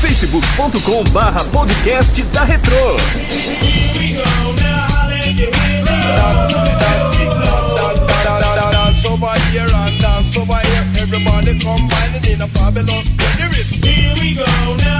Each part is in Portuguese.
facebook.com barra podcast da Retro. fabulous. Here we go now,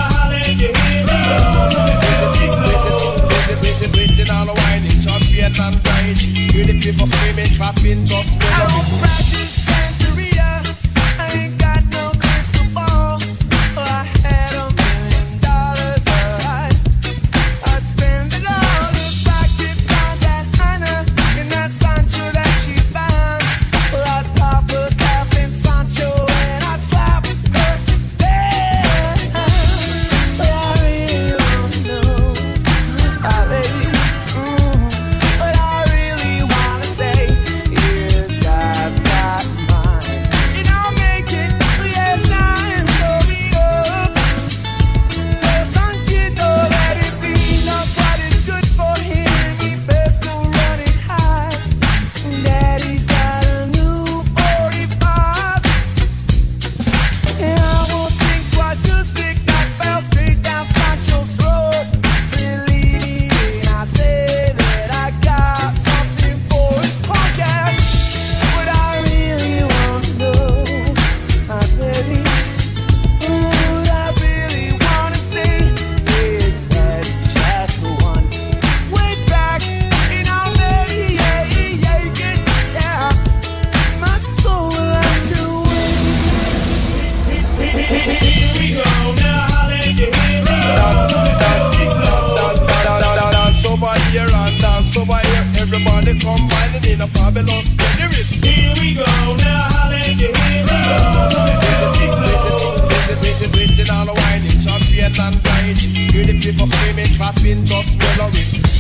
it combining in a fabulous lyrics. Here we go, now hallelujah, here we go. Waiting, waiting, waiting, all the whining, champion and guiding. Hear the people screaming, clapping, just swallowing.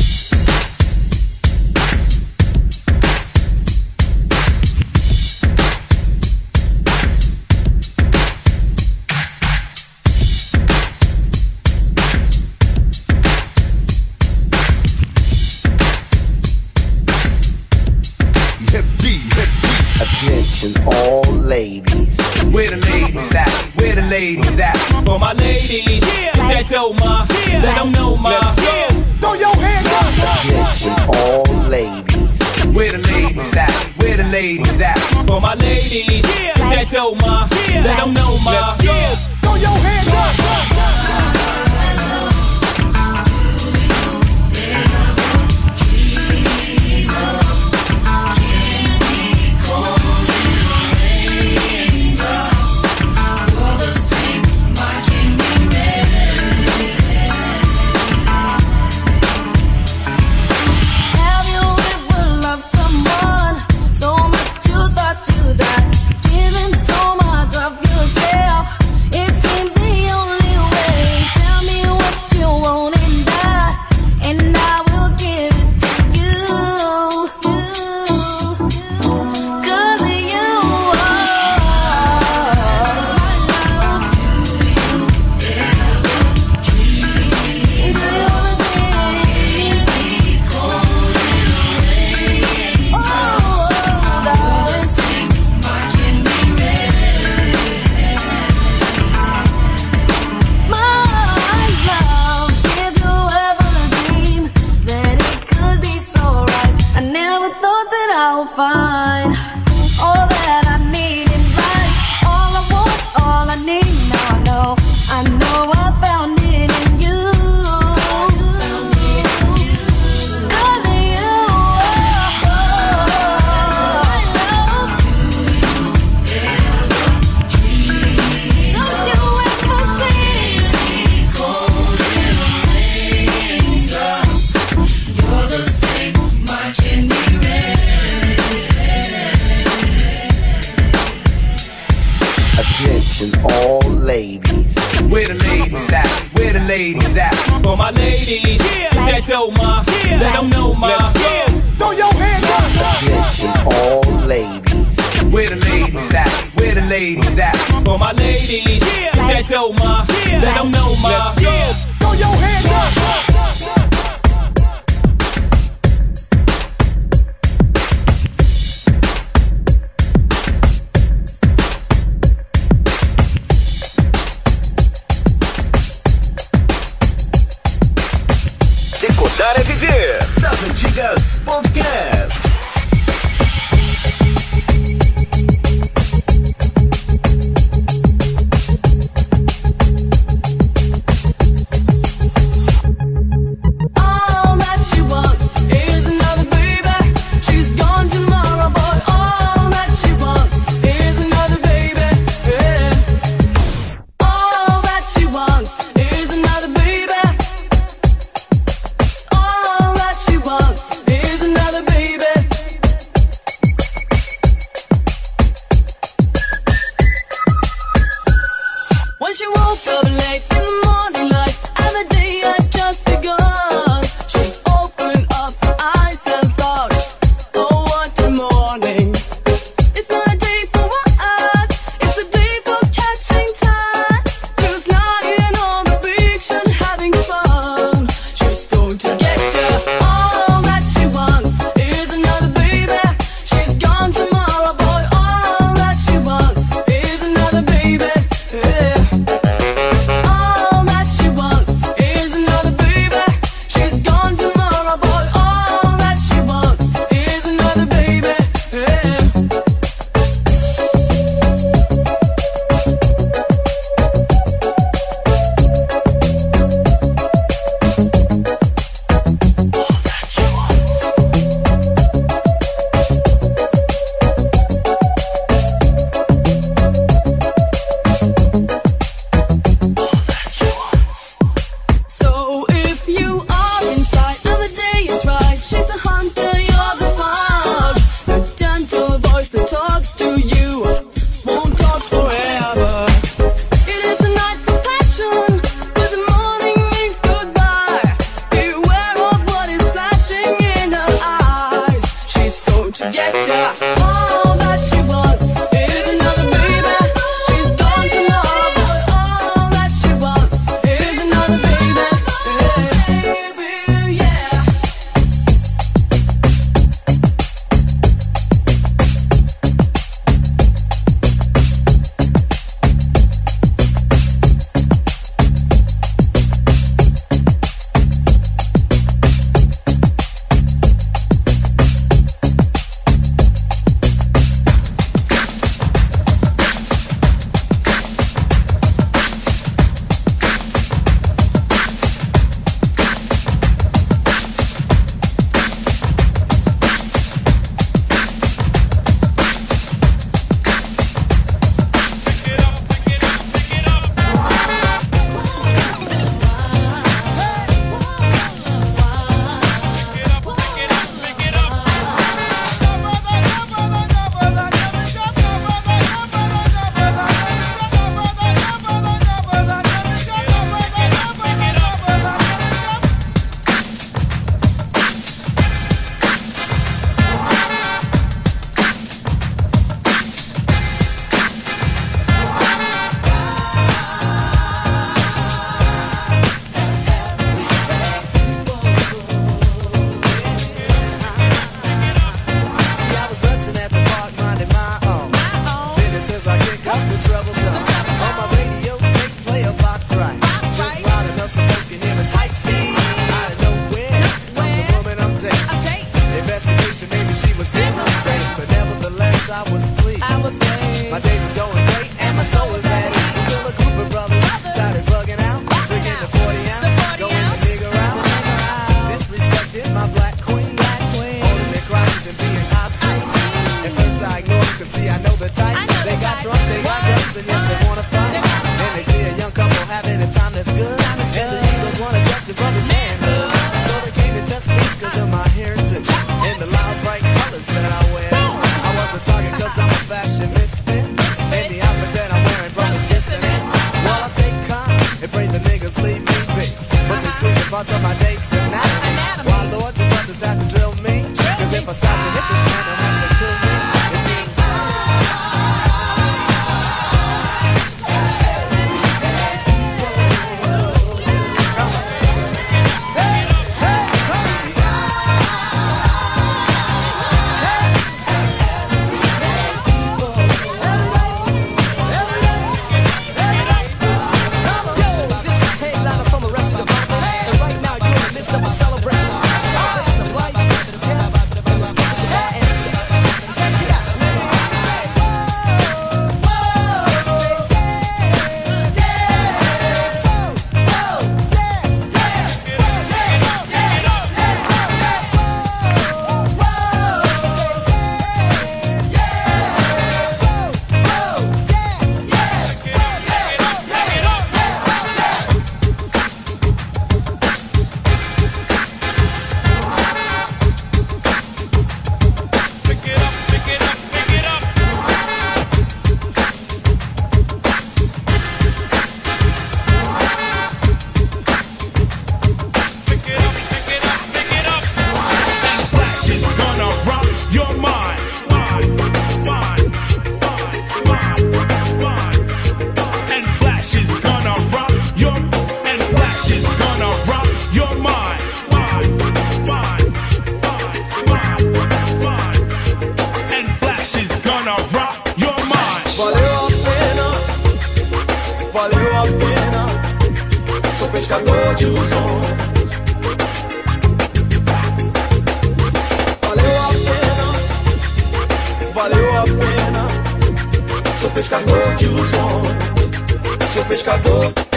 Know my, that don't know my. Let's go. Throw your hands up. Attention all ladies. Where the ladies at? Where the ladies at? For my ladies that know my, that don't know my. never thought that I would find all Attention all ladies. Where the ladies at? Where the ladies at? For my ladies yeah. that know my, that don't know my. Let's go. Throw your hands up. Attention all ladies. Where the ladies at? Where the ladies at? For my ladies yeah. that know my, that don't know my. Let's go. Throw your hands up. sou pescador de ilusão. Valeu a pena, valeu a pena. Sou pescador de ilusão, sou pescador.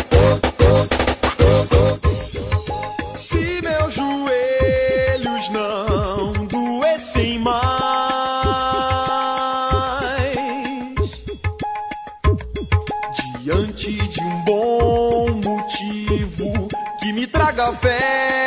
traga fé.